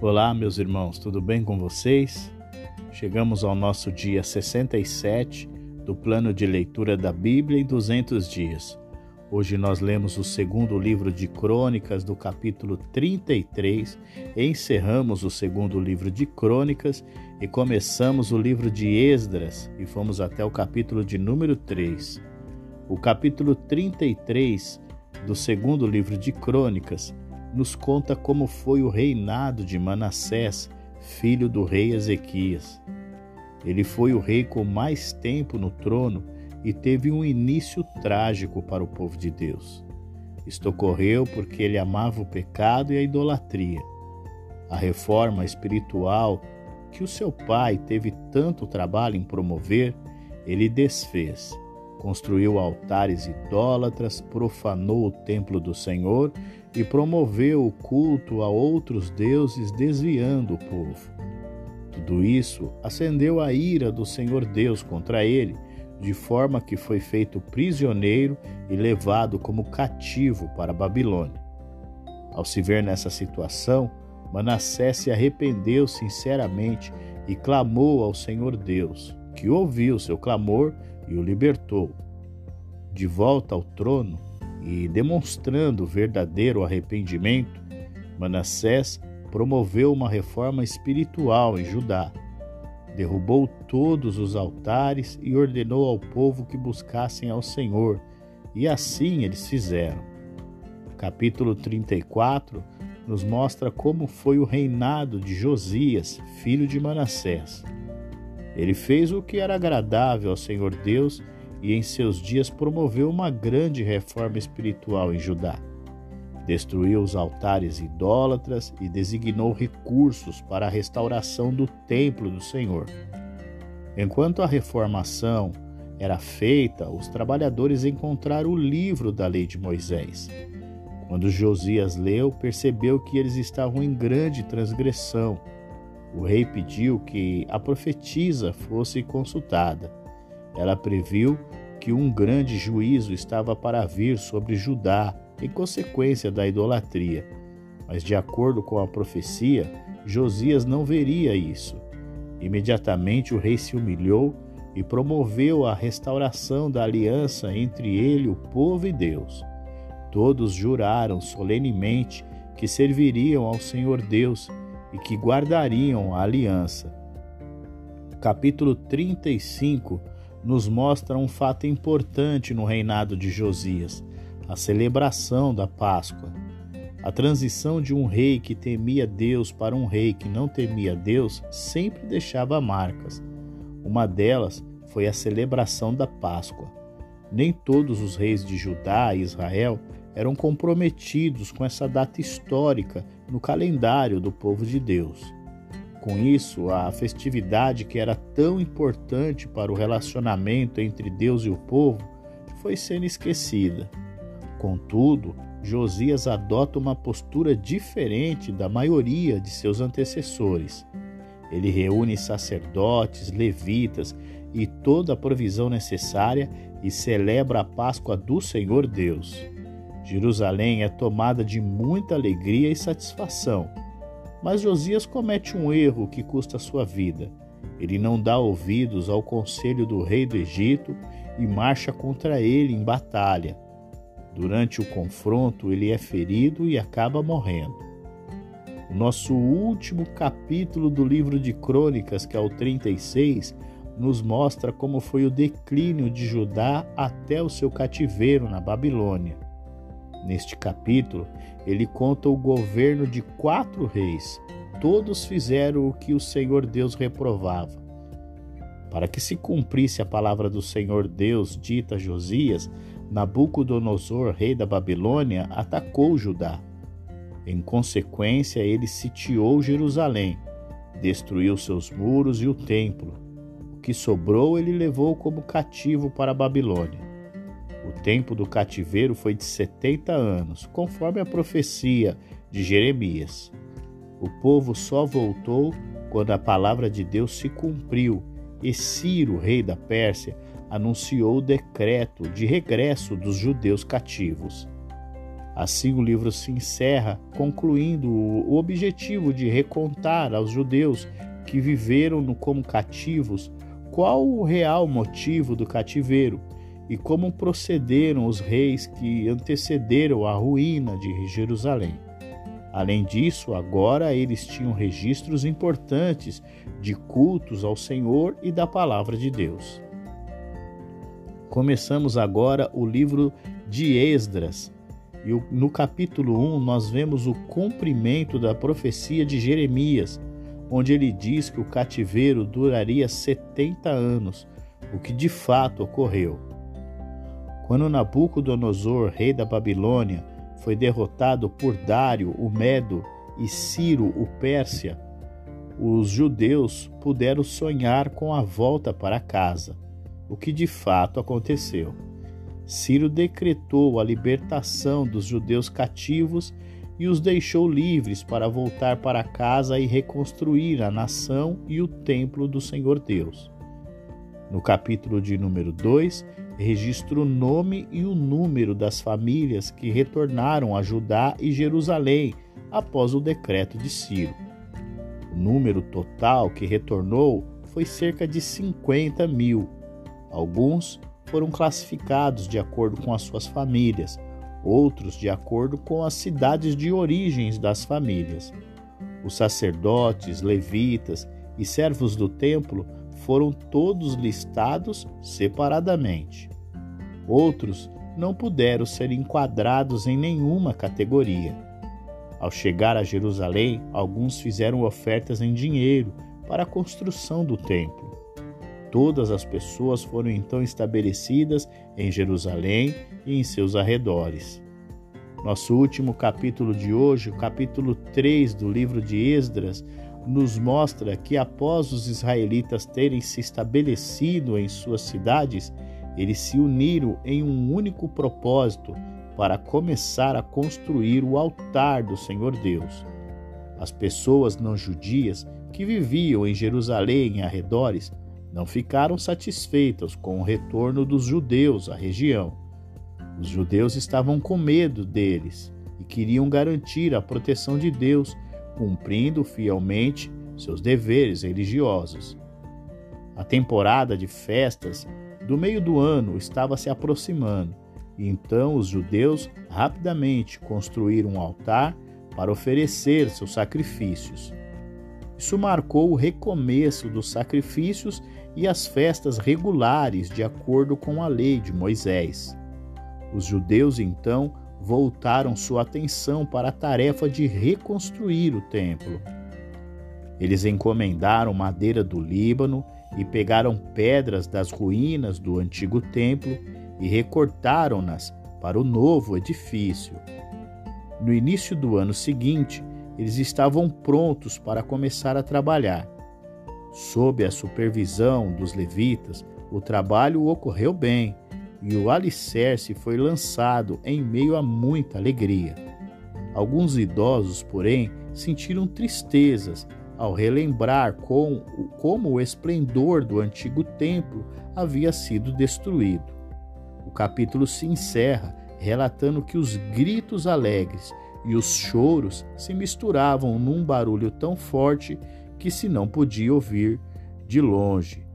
Olá, meus irmãos, tudo bem com vocês? Chegamos ao nosso dia 67 do plano de leitura da Bíblia em 200 dias. Hoje nós lemos o segundo livro de Crônicas, do capítulo 33, encerramos o segundo livro de Crônicas e começamos o livro de Esdras e fomos até o capítulo de número 3. O capítulo 33 do segundo livro de Crônicas nos conta como foi o reinado de Manassés, filho do rei Ezequias. Ele foi o rei com mais tempo no trono e teve um início trágico para o povo de Deus. Isto ocorreu porque ele amava o pecado e a idolatria. A reforma espiritual que o seu pai teve tanto trabalho em promover, ele desfez construiu altares idólatras, profanou o templo do Senhor e promoveu o culto a outros deuses, desviando o povo. Tudo isso acendeu a ira do Senhor Deus contra ele, de forma que foi feito prisioneiro e levado como cativo para a Babilônia. Ao se ver nessa situação, Manassés se arrependeu sinceramente e clamou ao Senhor Deus, que ouviu seu clamor e o libertou. De volta ao trono e demonstrando verdadeiro arrependimento, Manassés promoveu uma reforma espiritual em Judá. Derrubou todos os altares e ordenou ao povo que buscassem ao Senhor, e assim eles fizeram. Capítulo 34 nos mostra como foi o reinado de Josias, filho de Manassés. Ele fez o que era agradável ao Senhor Deus e em seus dias promoveu uma grande reforma espiritual em Judá. Destruiu os altares idólatras e designou recursos para a restauração do templo do Senhor. Enquanto a reformação era feita, os trabalhadores encontraram o livro da lei de Moisés. Quando Josias leu, percebeu que eles estavam em grande transgressão o rei pediu que a profetisa fosse consultada. Ela previu que um grande juízo estava para vir sobre Judá em consequência da idolatria. Mas, de acordo com a profecia, Josias não veria isso. Imediatamente o rei se humilhou e promoveu a restauração da aliança entre ele, o povo e Deus. Todos juraram solenemente que serviriam ao Senhor Deus e que guardariam a aliança. Capítulo 35 nos mostra um fato importante no reinado de Josias, a celebração da Páscoa. A transição de um rei que temia Deus para um rei que não temia Deus sempre deixava marcas. Uma delas foi a celebração da Páscoa. Nem todos os reis de Judá e Israel eram comprometidos com essa data histórica no calendário do povo de Deus. Com isso, a festividade que era tão importante para o relacionamento entre Deus e o povo foi sendo esquecida. Contudo, Josias adota uma postura diferente da maioria de seus antecessores. Ele reúne sacerdotes, levitas e toda a provisão necessária e celebra a Páscoa do Senhor Deus. Jerusalém é tomada de muita alegria e satisfação. Mas Josias comete um erro que custa sua vida. Ele não dá ouvidos ao conselho do rei do Egito e marcha contra ele em batalha. Durante o confronto, ele é ferido e acaba morrendo. O nosso último capítulo do livro de Crônicas, que é o 36, nos mostra como foi o declínio de Judá até o seu cativeiro na Babilônia. Neste capítulo, ele conta o governo de quatro reis. Todos fizeram o que o Senhor Deus reprovava. Para que se cumprisse a palavra do Senhor Deus dita a Josias, Nabucodonosor, rei da Babilônia, atacou Judá. Em consequência, ele sitiou Jerusalém, destruiu seus muros e o templo. O que sobrou ele levou como cativo para a Babilônia. O tempo do cativeiro foi de 70 anos, conforme a profecia de Jeremias. O povo só voltou quando a palavra de Deus se cumpriu e Ciro, rei da Pérsia, anunciou o decreto de regresso dos judeus cativos. Assim, o livro se encerra concluindo o objetivo de recontar aos judeus que viveram como cativos qual o real motivo do cativeiro e como procederam os reis que antecederam a ruína de Jerusalém. Além disso, agora eles tinham registros importantes de cultos ao Senhor e da palavra de Deus. Começamos agora o livro de Esdras, e no capítulo 1 nós vemos o cumprimento da profecia de Jeremias, onde ele diz que o cativeiro duraria 70 anos, o que de fato ocorreu. Quando Nabucodonosor, rei da Babilônia, foi derrotado por Dário, o Medo, e Ciro, o Pérsia, os judeus puderam sonhar com a volta para casa, o que de fato aconteceu. Ciro decretou a libertação dos judeus cativos e os deixou livres para voltar para casa e reconstruir a nação e o templo do Senhor Deus. No capítulo de número 2, registra o nome e o número das famílias que retornaram a Judá e Jerusalém após o decreto de Ciro. O número total que retornou foi cerca de 50 mil. Alguns foram classificados de acordo com as suas famílias, outros de acordo com as cidades de origens das famílias. Os sacerdotes, levitas e servos do templo foram todos listados separadamente. Outros não puderam ser enquadrados em nenhuma categoria. Ao chegar a Jerusalém, alguns fizeram ofertas em dinheiro para a construção do templo. Todas as pessoas foram então estabelecidas em Jerusalém e em seus arredores. Nosso último capítulo de hoje, o capítulo 3 do livro de Esdras, nos mostra que após os israelitas terem se estabelecido em suas cidades, eles se uniram em um único propósito para começar a construir o altar do Senhor Deus. As pessoas não judias que viviam em Jerusalém e arredores não ficaram satisfeitas com o retorno dos judeus à região. Os judeus estavam com medo deles e queriam garantir a proteção de Deus cumprindo fielmente seus deveres religiosos. A temporada de festas do meio do ano estava se aproximando, e então os judeus rapidamente construíram um altar para oferecer seus sacrifícios. Isso marcou o recomeço dos sacrifícios e as festas regulares de acordo com a lei de Moisés. Os judeus então voltaram sua atenção para a tarefa de reconstruir o templo. Eles encomendaram madeira do Líbano e pegaram pedras das ruínas do antigo templo e recortaram-nas para o novo edifício. No início do ano seguinte, eles estavam prontos para começar a trabalhar. Sob a supervisão dos levitas, o trabalho ocorreu bem e o alicerce foi lançado em meio a muita alegria. Alguns idosos, porém, sentiram tristezas ao relembrar com, como o esplendor do antigo templo havia sido destruído. O capítulo se encerra relatando que os gritos alegres e os choros se misturavam num barulho tão forte que se não podia ouvir de longe.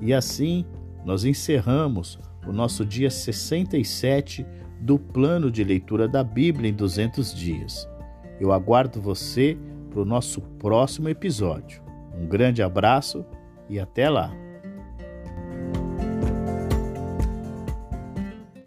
E assim nós encerramos o nosso dia 67 do plano de leitura da Bíblia em 200 dias. Eu aguardo você para o nosso próximo episódio. Um grande abraço e até lá!